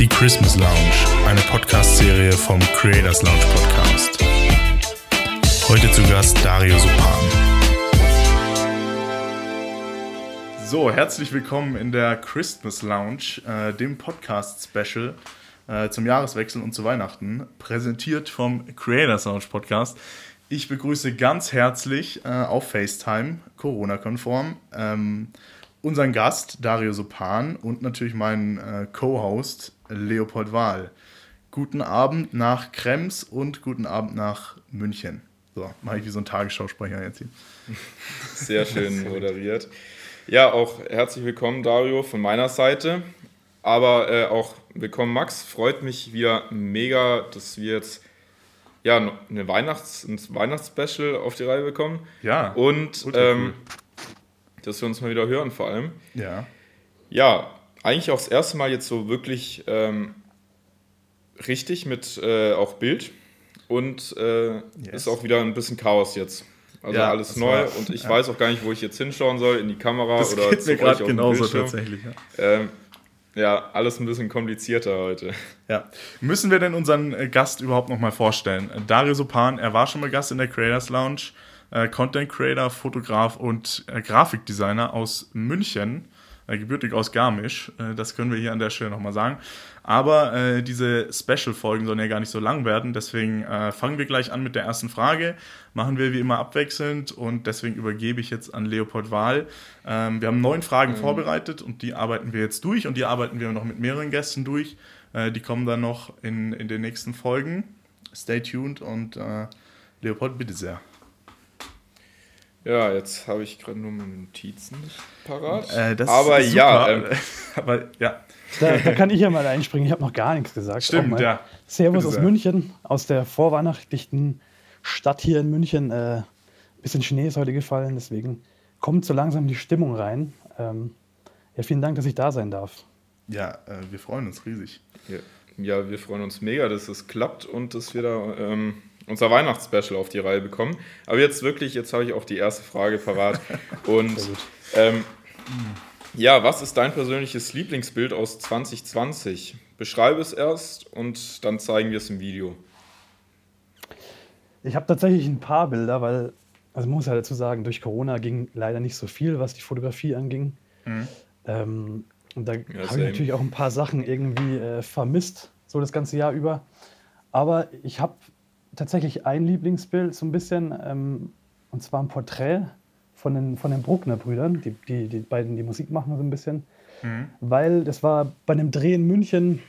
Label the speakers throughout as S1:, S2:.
S1: Die Christmas Lounge, eine Podcast-Serie vom Creators Lounge Podcast. Heute zu Gast Dario Supan. So, herzlich willkommen in der Christmas Lounge, äh, dem Podcast-Special äh, zum Jahreswechsel und zu Weihnachten, präsentiert vom Creators Lounge Podcast. Ich begrüße ganz herzlich äh, auf FaceTime, Corona-konform, ähm, unseren Gast Dario Sopan und natürlich meinen äh, Co-Host Leopold Wahl. Guten Abend nach Krems und guten Abend nach München. So, mache ich wie so ein Tagesschausprecher jetzt hier.
S2: Sehr schön moderiert. Ja, auch herzlich willkommen, Dario, von meiner Seite. Aber äh, auch willkommen, Max. Freut mich wieder mega, dass wir jetzt ja, eine Weihnachts-, ein Weihnachtsspecial auf die Reihe bekommen.
S1: Ja.
S2: Und ähm, dass wir uns mal wieder hören, vor allem.
S1: Ja.
S2: Ja, eigentlich auch das erste Mal jetzt so wirklich ähm, richtig mit äh, auch Bild. Und äh, yes. ist auch wieder ein bisschen Chaos jetzt. Also ja, alles neu war, und ich ja. weiß auch gar nicht, wo ich jetzt hinschauen soll, in die Kamera
S1: das
S2: oder
S1: geht mir gerade genauso tatsächlich.
S2: Ja. Ähm, ja, alles ein bisschen komplizierter heute.
S1: Ja. Müssen wir denn unseren äh, Gast überhaupt nochmal vorstellen? Dario Sopan, er war schon mal Gast in der Creators Lounge, äh, Content Creator, Fotograf und äh, Grafikdesigner aus München, äh, gebürtig aus Garmisch. Äh, das können wir hier an der Stelle nochmal sagen. Aber äh, diese Special-Folgen sollen ja gar nicht so lang werden. Deswegen äh, fangen wir gleich an mit der ersten Frage. Machen wir wie immer abwechselnd und deswegen übergebe ich jetzt an Leopold Wahl. Ähm, wir haben neun Fragen mhm. vorbereitet und die arbeiten wir jetzt durch und die arbeiten wir noch mit mehreren Gästen durch. Äh, die kommen dann noch in, in den nächsten Folgen. Stay tuned und äh, Leopold, bitte sehr.
S2: Ja, jetzt habe ich gerade nur meine Notizen nicht parat.
S1: Äh,
S2: aber ja, ähm,
S1: aber ja.
S3: Da, da, kann ich ja mal einspringen. Ich habe noch gar nichts gesagt.
S1: Stimmt, ja.
S3: Servus Bitte aus sehr. München, aus der vorweihnachtlichen Stadt hier in München. Äh, bisschen Schnee ist heute gefallen, deswegen kommt so langsam die Stimmung rein. Ähm, ja, vielen Dank, dass ich da sein darf.
S1: Ja, äh, wir freuen uns riesig.
S2: Ja. ja. wir freuen uns mega, dass es klappt und dass wir da ähm, unser Weihnachtsspecial auf die Reihe bekommen. Aber jetzt wirklich, jetzt habe ich auch die erste Frage parat. und ähm, ja, was ist dein persönliches Lieblingsbild aus 2020? Beschreibe es erst und dann zeigen wir es im Video.
S3: Ich habe tatsächlich ein paar Bilder, weil, also muss ja dazu sagen, durch Corona ging leider nicht so viel, was die Fotografie anging. Mhm. Ähm, und da ja, habe ich natürlich auch ein paar Sachen irgendwie äh, vermisst, so das ganze Jahr über. Aber ich habe tatsächlich ein Lieblingsbild, so ein bisschen, ähm, und zwar ein Porträt von den, von den Bruckner-Brüdern, die, die, die beiden, die Musik machen so ein bisschen. Mhm. Weil das war bei einem Dreh in München,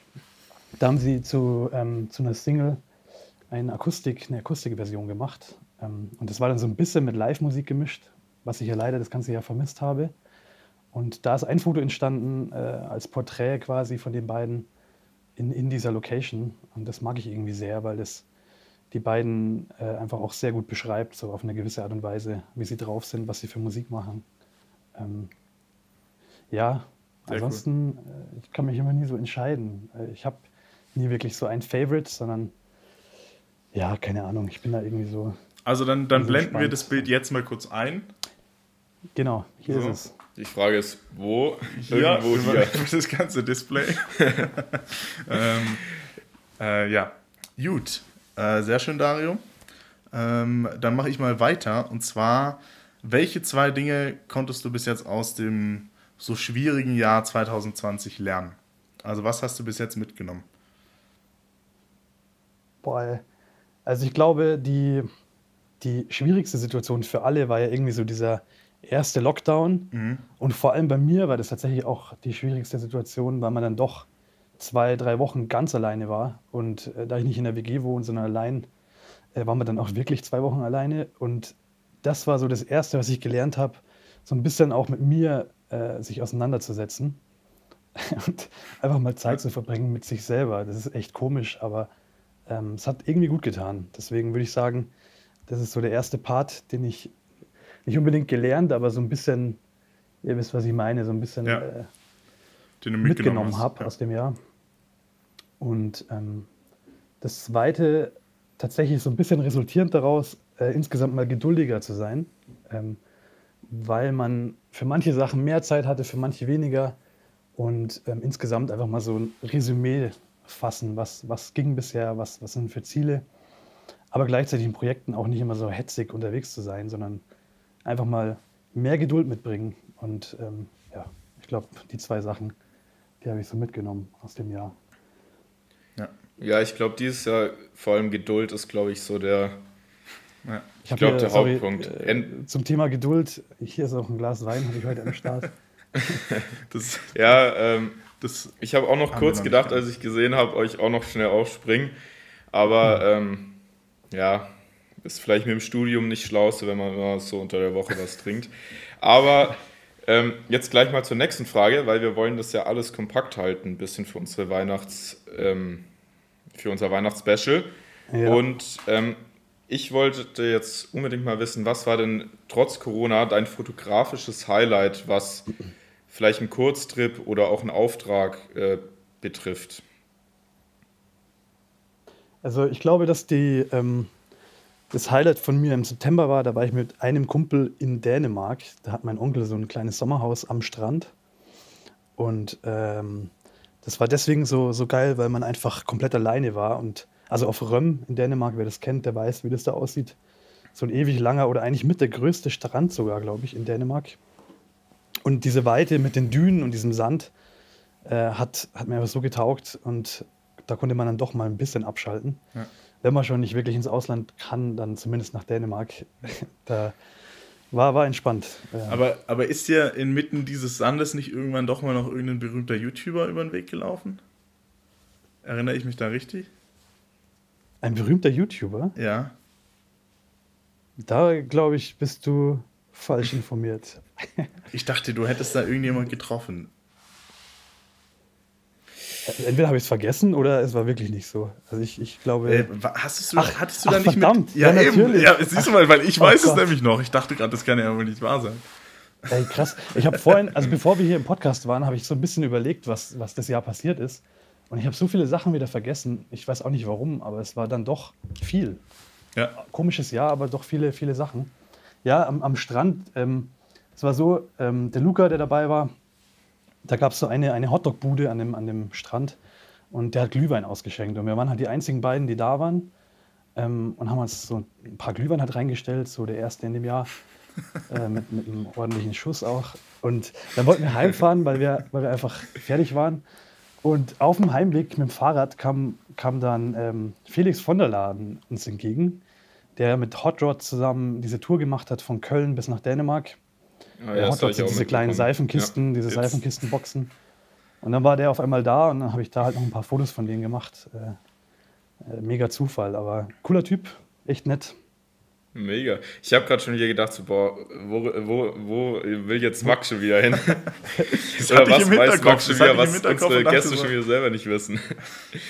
S3: da haben sie zu, ähm, zu einer Single eine Akustik, eine Akustikversion gemacht. Ähm, und das war dann so ein bisschen mit Live-Musik gemischt, was ich ja leider das ganze Jahr vermisst habe. Und da ist ein Foto entstanden äh, als Porträt quasi von den beiden in, in dieser Location. Und das mag ich irgendwie sehr, weil das die beiden äh, einfach auch sehr gut beschreibt, so auf eine gewisse Art und Weise, wie sie drauf sind, was sie für Musik machen. Ähm, ja, sehr ansonsten, cool. äh, ich kann mich immer nie so entscheiden. Äh, ich habe nie wirklich so ein Favorite, sondern ja, keine Ahnung, ich bin da irgendwie so.
S1: Also dann, dann blenden spannend. wir das Bild jetzt mal kurz ein.
S3: Genau, hier
S2: so.
S3: ist es.
S2: Die Frage ist, wo?
S1: Ja, Irgendwo hier. das ganze Display. ähm, äh, ja, gut. Äh, sehr schön, Dario. Ähm, dann mache ich mal weiter. Und zwar, welche zwei Dinge konntest du bis jetzt aus dem so schwierigen Jahr 2020 lernen? Also was hast du bis jetzt mitgenommen?
S3: Boah, also ich glaube, die, die schwierigste Situation für alle war ja irgendwie so dieser erste Lockdown. Mhm. Und vor allem bei mir war das tatsächlich auch die schwierigste Situation, weil man dann doch zwei, drei Wochen ganz alleine war. Und äh, da ich nicht in der WG wohne, sondern allein, äh, waren wir dann auch wirklich zwei Wochen alleine. Und das war so das Erste, was ich gelernt habe, so ein bisschen auch mit mir äh, sich auseinanderzusetzen und einfach mal Zeit zu verbringen mit sich selber. Das ist echt komisch, aber ähm, es hat irgendwie gut getan. Deswegen würde ich sagen, das ist so der erste Part, den ich nicht unbedingt gelernt, aber so ein bisschen, ihr wisst, was ich meine, so ein bisschen ja. äh, mitgenommen, mitgenommen habe ja. aus dem Jahr. Und ähm, das Zweite, tatsächlich so ein bisschen resultierend daraus, äh, insgesamt mal geduldiger zu sein, ähm, weil man für manche Sachen mehr Zeit hatte, für manche weniger. und ähm, insgesamt einfach mal so ein Resümee fassen, was, was ging bisher, was, was sind für Ziele, aber gleichzeitig in Projekten auch nicht immer so hetzig unterwegs zu sein, sondern einfach mal mehr Geduld mitbringen. Und ähm, ja, ich glaube, die zwei Sachen, die habe ich so mitgenommen aus dem Jahr.
S2: Ja, ich glaube, dieses Jahr vor allem Geduld ist, glaube ich, so der,
S3: ja. Ich, ich glaube, der sorry, Hauptpunkt. Äh, zum Thema Geduld, hier ist auch ein Glas Wein, habe ich heute am Start.
S2: das, ja, ähm, das ich habe auch noch kurz gedacht, als ich gesehen habe, euch auch noch schnell aufspringen. Aber hm. ähm, ja, ist vielleicht mit dem Studium nicht schlauste, wenn man immer so unter der Woche was trinkt. Aber ähm, jetzt gleich mal zur nächsten Frage, weil wir wollen das ja alles kompakt halten, ein bisschen für unsere Weihnachts, ähm, für unser Weihnachtsspecial. Ja. Und ähm, ich wollte jetzt unbedingt mal wissen, was war denn trotz Corona dein fotografisches Highlight, was vielleicht einen Kurztrip oder auch einen Auftrag äh, betrifft?
S3: Also ich glaube, dass die, ähm, das Highlight von mir im September war, da war ich mit einem Kumpel in Dänemark. Da hat mein Onkel so ein kleines Sommerhaus am Strand. Und ähm, das war deswegen so, so geil, weil man einfach komplett alleine war. Und also auf Röm in Dänemark, wer das kennt, der weiß, wie das da aussieht. So ein ewig langer oder eigentlich mit der größte Strand sogar, glaube ich, in Dänemark. Und diese Weite mit den Dünen und diesem Sand äh, hat, hat mir einfach so getaugt. Und da konnte man dann doch mal ein bisschen abschalten. Ja. Wenn man schon nicht wirklich ins Ausland kann, dann zumindest nach Dänemark. da war, war entspannt.
S1: Ja. Aber, aber ist dir inmitten dieses Sandes nicht irgendwann doch mal noch irgendein berühmter YouTuber über den Weg gelaufen? Erinnere ich mich da richtig?
S3: Ein berühmter YouTuber?
S1: Ja.
S3: Da, glaube ich, bist du falsch informiert.
S1: ich dachte, du hättest da irgendjemand getroffen.
S3: Entweder habe ich es vergessen oder es war wirklich nicht so. Also ich, ich glaube. Äh,
S1: hast du, ach, hattest du ach, da nicht verdammt, mit? Ja, ja natürlich. Ja, siehst du mal, weil ich oh weiß Gott. es nämlich noch. Ich dachte gerade, das kann ja wohl nicht wahr sein.
S3: Ey, krass. Ich habe vorhin, also bevor wir hier im Podcast waren, habe ich so ein bisschen überlegt, was, was das Jahr passiert ist. Und ich habe so viele Sachen wieder vergessen. Ich weiß auch nicht warum, aber es war dann doch viel. Ja. Komisches Jahr, aber doch viele, viele Sachen. Ja, am, am Strand. Ähm, es war so, ähm, der Luca, der dabei war, da gab es so eine, eine Hotdog-Bude an dem, an dem Strand und der hat Glühwein ausgeschenkt. Und wir waren halt die einzigen beiden, die da waren. Ähm, und haben uns so ein paar Glühwein halt reingestellt, so der erste in dem Jahr, äh, mit, mit einem ordentlichen Schuss auch. Und dann wollten wir heimfahren, weil wir, weil wir einfach fertig waren. Und auf dem Heimweg mit dem Fahrrad kam, kam dann ähm, Felix von der Laden uns entgegen, der mit Hot Rod zusammen diese Tour gemacht hat von Köln bis nach Dänemark. Ah, ja, Hot Rod sind diese kleinen Seifenkisten, ja, diese jetzt. Seifenkistenboxen. Und dann war der auf einmal da und dann habe ich da halt noch ein paar Fotos von denen gemacht. Äh, äh, mega Zufall, aber cooler Typ, echt nett.
S2: Mega. Ich habe gerade schon wieder gedacht, so, boah, wo, wo, wo will jetzt Max schon wieder hin? Oder was weiß Max schon wieder, was unsere Gäste schon wieder selber nicht wissen?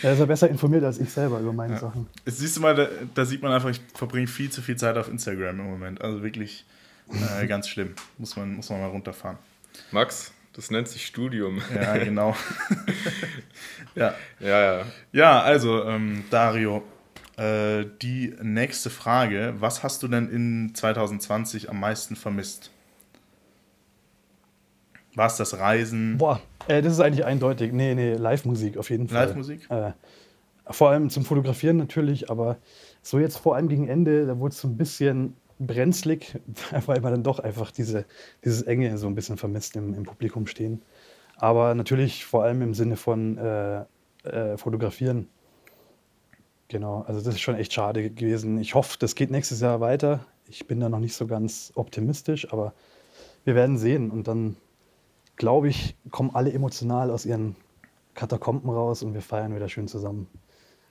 S3: Er ist ja besser informiert als ich selber über meine ja. Sachen.
S1: Siehst du mal, da, da, sieht man einfach, ich verbringe viel zu viel Zeit auf Instagram im Moment. Also wirklich äh, ganz schlimm. Muss man, muss man mal runterfahren.
S2: Max, das nennt sich Studium.
S1: Ja, genau.
S2: ja. ja, ja.
S1: Ja, also, ähm, Dario, äh, die nächste Frage: Was hast du denn in 2020 am meisten vermisst? War es das Reisen?
S3: Boah, äh, das ist eigentlich eindeutig. Nee, nee, Live-Musik auf jeden Fall.
S1: Live-Musik?
S3: Äh, vor allem zum Fotografieren natürlich, aber so jetzt vor allem gegen Ende, da wurde es so ein bisschen brenzlig, weil man dann doch einfach diese, dieses Enge so ein bisschen vermisst im, im Publikum stehen. Aber natürlich vor allem im Sinne von äh, äh, Fotografieren. Genau, also das ist schon echt schade gewesen. Ich hoffe, das geht nächstes Jahr weiter. Ich bin da noch nicht so ganz optimistisch, aber wir werden sehen. Und dann, glaube ich, kommen alle emotional aus ihren Katakomben raus und wir feiern wieder schön zusammen.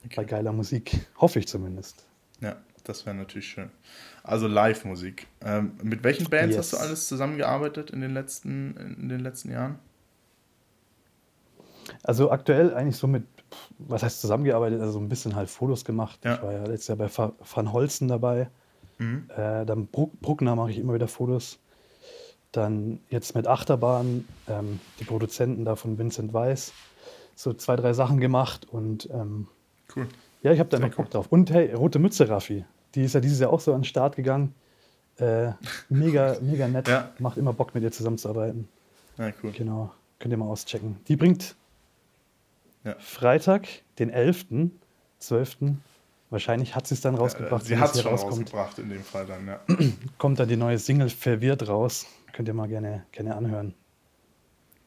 S3: Okay. Bei geiler Musik. Hoffe ich zumindest.
S1: Ja, das wäre natürlich schön. Also Live-Musik. Ähm, mit welchen Bands yes. hast du alles zusammengearbeitet in den letzten, in den letzten Jahren?
S3: Also aktuell eigentlich so mit, was heißt zusammengearbeitet, also so ein bisschen halt Fotos gemacht. Ja. Ich war ja letztes Jahr bei Van Holzen dabei. Mhm. Äh, dann Bruck, Bruckner mache ich immer wieder Fotos. Dann jetzt mit Achterbahn, ähm, die Produzenten da von Vincent Weiss, so zwei, drei Sachen gemacht und ähm, cool. Ja, ich habe da noch Bock drauf. Und hey, Rote Mütze Raffi, die ist ja dieses Jahr auch so an den Start gegangen. Äh, mega, mega nett. Ja. Macht immer Bock, mit ihr zusammenzuarbeiten.
S1: Ja, cool.
S3: Genau. Könnt ihr mal auschecken. Die bringt ja. Freitag, den 11.12. Wahrscheinlich hat sie es dann rausgebracht.
S1: sie hat es schon rauskommt. rausgebracht in dem Fall dann, ja.
S3: Kommt dann die neue Single Verwirrt raus. Könnt ihr mal gerne, gerne anhören.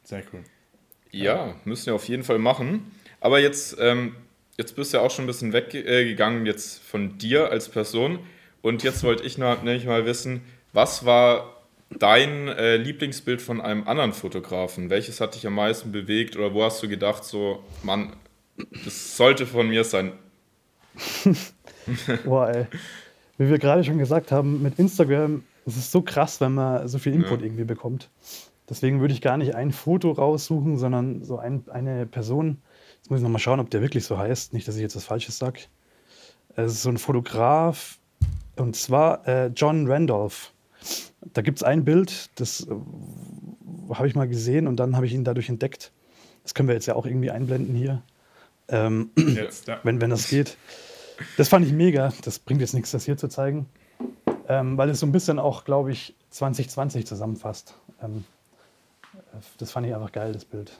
S1: Sehr cool.
S2: Ja, müssen wir auf jeden Fall machen. Aber jetzt, ähm, jetzt bist du ja auch schon ein bisschen weggegangen jetzt von dir als Person. Und jetzt wollte ich nämlich mal wissen, was war dein äh, Lieblingsbild von einem anderen Fotografen? Welches hat dich am meisten bewegt oder wo hast du gedacht, so, Mann, das sollte von mir sein?
S3: Boah, ey. Wie wir gerade schon gesagt haben, mit Instagram ist es so krass, wenn man so viel Input ja. irgendwie bekommt. Deswegen würde ich gar nicht ein Foto raussuchen, sondern so ein, eine Person. Jetzt muss ich nochmal schauen, ob der wirklich so heißt. Nicht, dass ich jetzt was Falsches sage. Es ist so ein Fotograf, und zwar äh, John Randolph. Da gibt es ein Bild, das äh, habe ich mal gesehen und dann habe ich ihn dadurch entdeckt. Das können wir jetzt ja auch irgendwie einblenden hier. Ähm, jetzt, ja. wenn, wenn das geht. Das fand ich mega. Das bringt jetzt nichts, das hier zu zeigen. Ähm, weil es so ein bisschen auch, glaube ich, 2020 zusammenfasst. Ähm, das fand ich einfach geil, das Bild.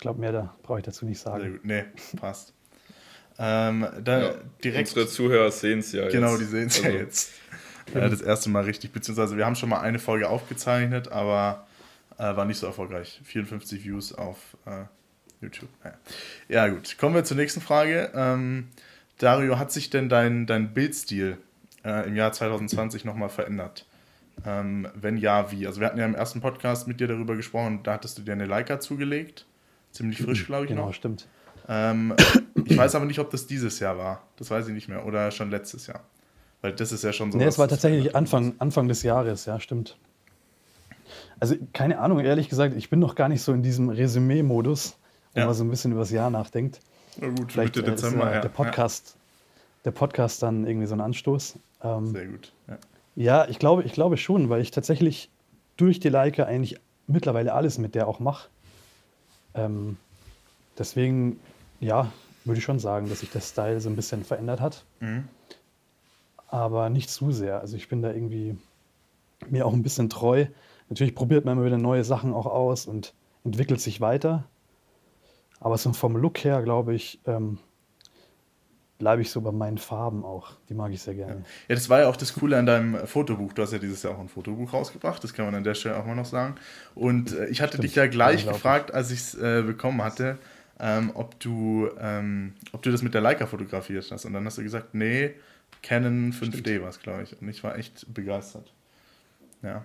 S3: Ich glaube, mehr da brauche ich dazu nicht sagen. Sehr
S1: gut. Nee, passt. Ähm, da ja,
S2: direkt, unsere Zuhörer sehen es ja
S1: genau, jetzt. Genau, die sehen es also. ja jetzt. Äh, das erste Mal richtig. Beziehungsweise wir haben schon mal eine Folge aufgezeichnet, aber äh, war nicht so erfolgreich. 54 Views auf äh, YouTube. Naja. Ja, gut. Kommen wir zur nächsten Frage. Ähm, Dario, hat sich denn dein, dein Bildstil äh, im Jahr 2020 nochmal verändert? Ähm, wenn ja, wie? Also wir hatten ja im ersten Podcast mit dir darüber gesprochen, da hattest du dir eine Leica zugelegt. Ziemlich frisch, glaube ich
S3: genau,
S1: noch.
S3: Stimmt.
S1: Ähm, ich weiß aber nicht, ob das dieses Jahr war. Das weiß ich nicht mehr. Oder schon letztes Jahr. Weil das ist ja schon so.
S3: Nee, es war tatsächlich Anfang, Anfang des Jahres, ja, stimmt. Also, keine Ahnung, ehrlich gesagt, ich bin noch gar nicht so in diesem Resümee-Modus, wo ja. man so ein bisschen über das Jahr nachdenkt.
S1: Na gut, Vielleicht Mitte Dezember,
S3: ist, äh, der Podcast, ja. der Podcast dann irgendwie so ein Anstoß.
S1: Ähm, Sehr gut.
S3: Ja. ja, ich glaube, ich glaube schon, weil ich tatsächlich durch die Leica eigentlich mittlerweile alles mit der auch mache. Ähm, deswegen, ja, würde ich schon sagen, dass sich der Style so ein bisschen verändert hat. Mhm aber nicht zu sehr. Also ich bin da irgendwie mir auch ein bisschen treu. Natürlich probiert man immer wieder neue Sachen auch aus und entwickelt sich weiter. Aber so vom Look her, glaube ich, ähm, bleibe ich so bei meinen Farben auch. Die mag ich sehr gerne. Ja.
S1: ja. das war ja auch das Coole an deinem Fotobuch. Du hast ja dieses Jahr auch ein Fotobuch rausgebracht, das kann man an der Stelle auch mal noch sagen. Und äh, ich hatte Stimmt. dich ja gleich gefragt, als ich es äh, bekommen hatte, ähm, ob, du, ähm, ob du das mit der Leica fotografiert hast. Und dann hast du gesagt, nee, Canon 5D war es, glaube ich. Und ich war echt begeistert. Ja.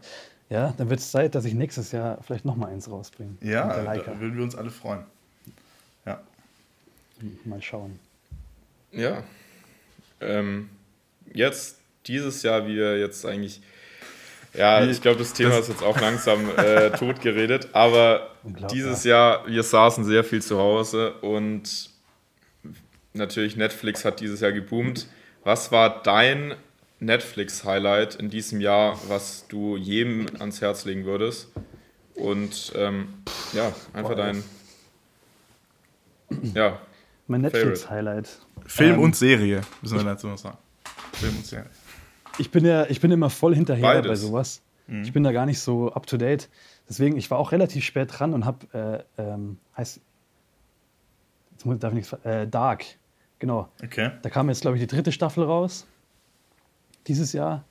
S3: Ja, dann wird es Zeit, dass ich nächstes Jahr vielleicht noch mal eins rausbringe.
S1: Ja, da würden wir uns alle freuen. Ja.
S3: Mal schauen.
S2: Ja. Ähm, jetzt, dieses Jahr, wie wir jetzt eigentlich. Ja, ich glaube, das Thema das ist jetzt auch langsam äh, tot geredet, aber dieses Jahr, wir saßen sehr viel zu Hause und natürlich Netflix hat dieses Jahr geboomt. Was war dein Netflix-Highlight in diesem Jahr, was du jedem ans Herz legen würdest? Und ähm, ja, einfach dein. Ja.
S3: Mein Netflix-Highlight.
S1: Film ähm, und Serie, müssen wir dazu noch sagen. Film und Serie.
S3: Ich bin ja, ich bin immer voll hinterher Beides. bei sowas. Mhm. Ich bin da gar nicht so up to date. Deswegen, ich war auch relativ spät dran und habe, äh, ähm, heißt, jetzt darf ich nichts, äh, Dark Genau.
S1: Okay.
S3: Da kam jetzt, glaube ich, die dritte Staffel raus. Dieses Jahr.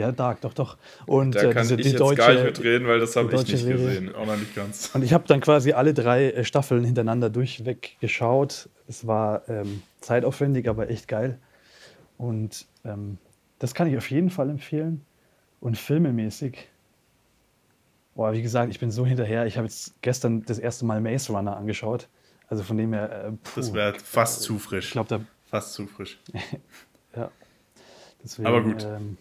S3: Ja, Dark, doch, doch. Und
S2: da äh, kann diese, ich die jetzt deutsche, gar nicht mitreden, weil das habe ich nicht Serie. gesehen. Auch noch nicht ganz.
S3: Und ich habe dann quasi alle drei äh, Staffeln hintereinander durchweg geschaut. Es war ähm, zeitaufwendig, aber echt geil. Und ähm, das kann ich auf jeden Fall empfehlen. Und filmemäßig, boah, wie gesagt, ich bin so hinterher. Ich habe jetzt gestern das erste Mal Maze Runner angeschaut. Also von dem her. Äh,
S1: puh, das wäre fast zu frisch.
S3: Ich glaube, da.
S1: Fast zu frisch.
S3: ja.
S1: Deswegen, Aber gut. Ähm,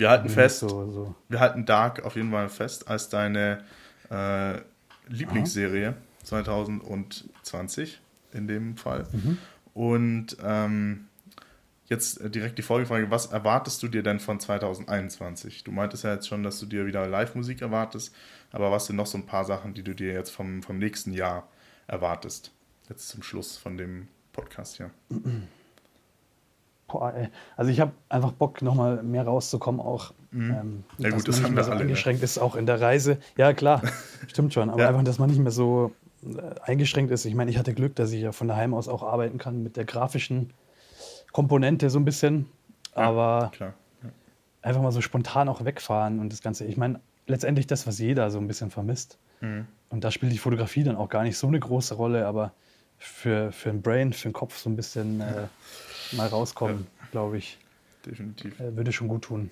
S1: wir halten fest. So, so. Wir halten Dark auf jeden Fall fest als deine äh, Lieblingsserie Aha. 2020 in dem Fall. Mhm. Und ähm, jetzt direkt die Folgefrage: Was erwartest du dir denn von 2021? Du meintest ja jetzt schon, dass du dir wieder Live-Musik erwartest, aber was sind noch so ein paar Sachen, die du dir jetzt vom, vom nächsten Jahr erwartest. Jetzt zum Schluss von dem Podcast hier.
S3: Boah, ey. Also ich habe einfach Bock, nochmal mehr rauszukommen, auch. Mhm. Ähm, ja gut, das haben wir so alle. Eingeschränkt ne? ist auch in der Reise. Ja, klar, stimmt schon. Aber ja. einfach, dass man nicht mehr so äh, eingeschränkt ist. Ich meine, ich hatte Glück, dass ich ja von daheim aus auch arbeiten kann mit der grafischen Komponente so ein bisschen. Aber ja, einfach mal so spontan auch wegfahren und das Ganze. Ich meine, letztendlich das, was jeder so ein bisschen vermisst. Mhm. Und da spielt die Fotografie dann auch gar nicht so eine große Rolle, aber für, für ein Brain, für den Kopf so ein bisschen äh, mal rauskommen, ja. glaube ich. Definitiv. Äh, würde schon gut tun.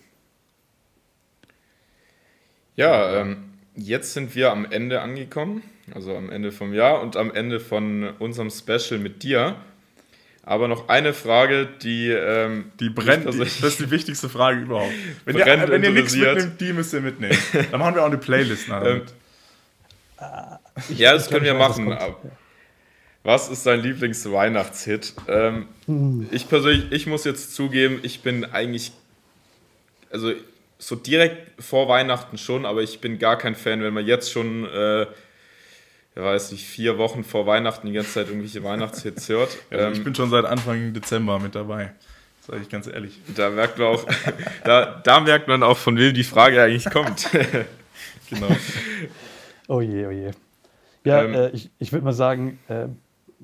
S2: Ja, ähm, jetzt sind wir am Ende angekommen, also am Ende vom Jahr und am Ende von unserem Special mit dir. Aber noch eine Frage, die. Ähm,
S1: die brennt. Die, das ist die wichtigste Frage überhaupt. Wenn ihr, wenn ihr nichts mitnimmt, die müsst ihr mitnehmen. Dann machen wir auch eine Playlist. Ähm,
S2: ja, das können wir machen. Was ist dein Lieblingsweihnachtshit? Ähm, hm. Ich persönlich, ich muss jetzt zugeben, ich bin eigentlich, also so direkt vor Weihnachten schon, aber ich bin gar kein Fan, wenn man jetzt schon, äh, ich weiß nicht, vier Wochen vor Weihnachten die ganze Zeit irgendwelche Weihnachtshits hört.
S1: Ja, ähm, ich bin schon seit Anfang Dezember mit dabei. Sag ich ganz ehrlich.
S2: Da merkt man auch, da, da merkt man auch, von wem die Frage eigentlich kommt.
S3: genau. Oh je, oh je. Ja, ähm, äh, ich, ich würde mal sagen, äh,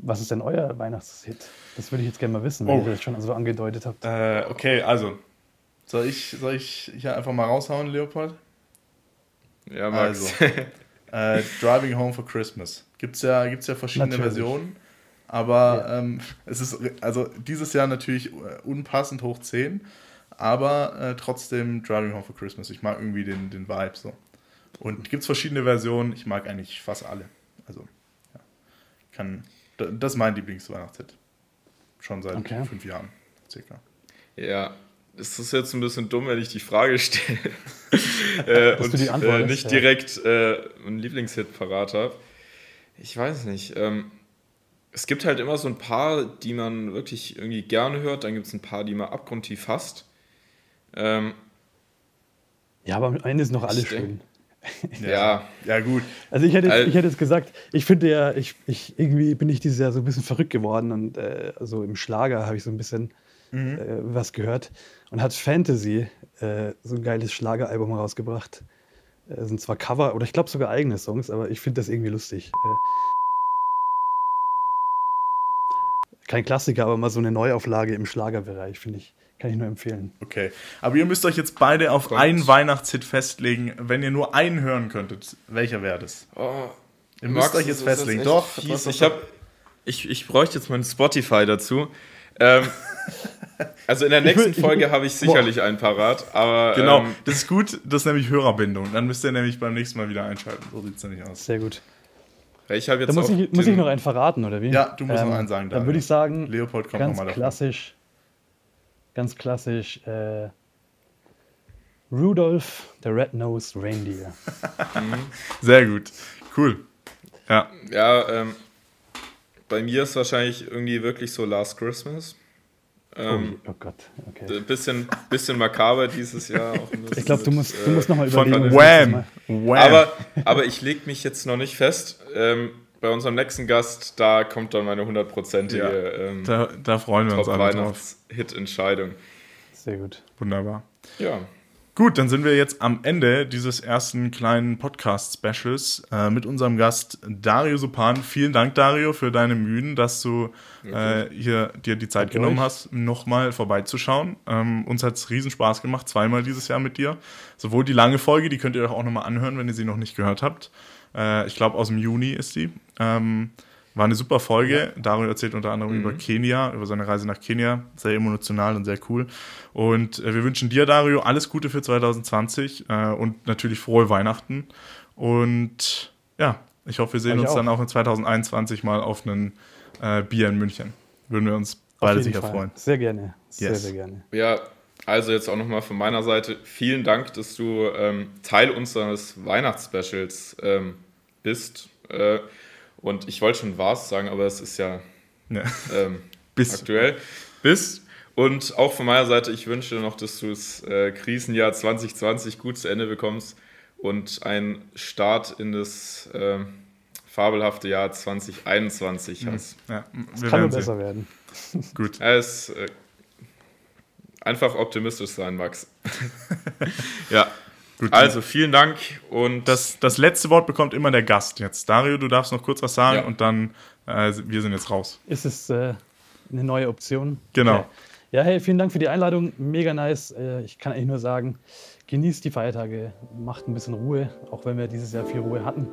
S3: was ist denn euer Weihnachtshit? Das würde ich jetzt gerne mal wissen, wenn oh. ihr das schon so angedeutet habt.
S1: Äh, okay, also. Soll ich, soll ich hier einfach mal raushauen, Leopold? Ja, Max. Also, äh, Driving Home for Christmas. Gibt es ja, gibt's ja verschiedene natürlich. Versionen. Aber ja. ähm, es ist also dieses Jahr natürlich äh, unpassend hoch 10, aber äh, trotzdem Driving Home for Christmas. Ich mag irgendwie den, den Vibe so. Und gibt es verschiedene Versionen, ich mag eigentlich fast alle. Also, ja. kann, das ist mein Lieblingsweihnachtshit. Schon seit okay. fünf Jahren, circa.
S2: Ja, es ist jetzt ein bisschen dumm, wenn ich die Frage stelle äh, und die äh, nicht ja. direkt äh, einen Lieblingshit parat habe. Ich weiß nicht. Ähm, es gibt halt immer so ein paar, die man wirklich irgendwie gerne hört. Dann gibt es ein paar, die man abgrundtief hasst. Ähm,
S3: ja, aber am Ende ist noch alles schön.
S2: Ja, ja, gut.
S3: Also ich hätte, ich hätte jetzt gesagt, ich finde ja, ich, ich, irgendwie bin ich dieses Jahr so ein bisschen verrückt geworden und äh, so im Schlager habe ich so ein bisschen mhm. äh, was gehört und hat Fantasy äh, so ein geiles Schlageralbum rausgebracht. Äh, sind zwar Cover oder ich glaube sogar eigene Songs, aber ich finde das irgendwie lustig. Äh, kein Klassiker, aber mal so eine Neuauflage im Schlagerbereich, finde ich. Kann ich nur empfehlen.
S1: Okay. Aber ihr müsst euch jetzt beide auf Gott. einen Weihnachtshit festlegen. Wenn ihr nur einen hören könntet, welcher wäre das? Oh, ihr müsst
S2: euch jetzt festlegen. Doch, fies. ich, hab, ich, ich bräuchte jetzt mein Spotify dazu. Ähm, also in der nächsten Folge habe ich sicherlich boah. einen parat. Aber,
S1: genau, ähm, das ist gut. Das ist nämlich Hörerbindung. Dann müsst ihr nämlich beim nächsten Mal wieder einschalten. So sieht es nämlich aus.
S3: Sehr gut.
S2: Ich jetzt
S3: da muss ich, muss ich noch einen verraten, oder wie?
S1: Ja, du musst ähm, noch einen sagen.
S3: Dann würde ich sagen, Leopold kommt ganz klassisch ganz klassisch äh, Rudolph, the Red-Nosed Reindeer.
S1: Sehr gut. Cool. Ja.
S2: Ja, ähm, bei mir ist wahrscheinlich irgendwie wirklich so Last Christmas. Ähm, oh, oh, Gott, okay. Bisschen, bisschen makaber dieses Jahr.
S3: ich glaube, du musst, du musst nochmal überlegen.
S2: Von Wham. Wham. Aber, aber ich lege mich jetzt noch nicht fest. Ähm, bei unserem nächsten Gast, da kommt dann meine hundertprozentige
S1: ja, ähm, da, da freuen wir uns alle
S2: drauf. Hit-Entscheidung.
S3: Sehr gut.
S1: Wunderbar.
S2: Ja.
S1: Gut, dann sind wir jetzt am Ende dieses ersten kleinen Podcast-Specials äh, mit unserem Gast Dario Supan. Vielen Dank, Dario, für deine Mühen, dass du äh, hier dir die Zeit Danke genommen euch. hast, nochmal vorbeizuschauen. Ähm, uns hat es riesen Spaß gemacht, zweimal dieses Jahr mit dir. Sowohl die lange Folge, die könnt ihr euch auch nochmal anhören, wenn ihr sie noch nicht gehört habt. Äh, ich glaube, aus dem Juni ist die. Ähm, war eine super Folge. Ja. Dario erzählt unter anderem mhm. über Kenia, über seine Reise nach Kenia. Sehr emotional und sehr cool. Und äh, wir wünschen dir, Dario, alles Gute für 2020 äh, und natürlich frohe Weihnachten. Und ja, ich hoffe, wir sehen uns auch. dann auch in 2021 mal auf einen äh, Bier in München. Würden wir uns beide sicher Fall. freuen.
S3: Sehr gerne. Sehr, yes. sehr gerne.
S2: Ja, also jetzt auch nochmal von meiner Seite vielen Dank, dass du ähm, Teil unseres Weihnachtsspecials ähm, bist. Äh, und ich wollte schon was sagen, aber es ist ja, ja. Ähm, Bis. aktuell. Bis. Und auch von meiner Seite, ich wünsche dir noch, dass du das äh, Krisenjahr 2020 gut zu Ende bekommst und einen Start in das äh, fabelhafte Jahr 2021 hast.
S3: Ja, es kann nur besser werden.
S2: Gut. Ja, es, äh, einfach optimistisch sein, Max. ja. Gut, also vielen Dank und
S1: das, das letzte Wort bekommt immer der Gast jetzt. Dario, du darfst noch kurz was sagen ja. und dann äh, wir sind jetzt raus.
S3: Ist es äh, eine neue Option?
S1: Genau.
S3: Okay. Ja, hey, vielen Dank für die Einladung. Mega nice. Äh, ich kann eigentlich nur sagen, genießt die Feiertage, macht ein bisschen Ruhe, auch wenn wir dieses Jahr viel Ruhe hatten.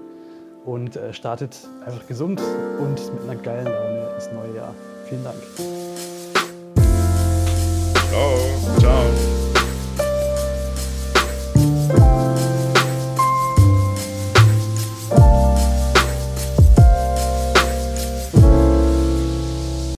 S3: Und äh, startet einfach gesund und mit einer geilen Laune ins neue Jahr. Vielen Dank.
S1: Oh.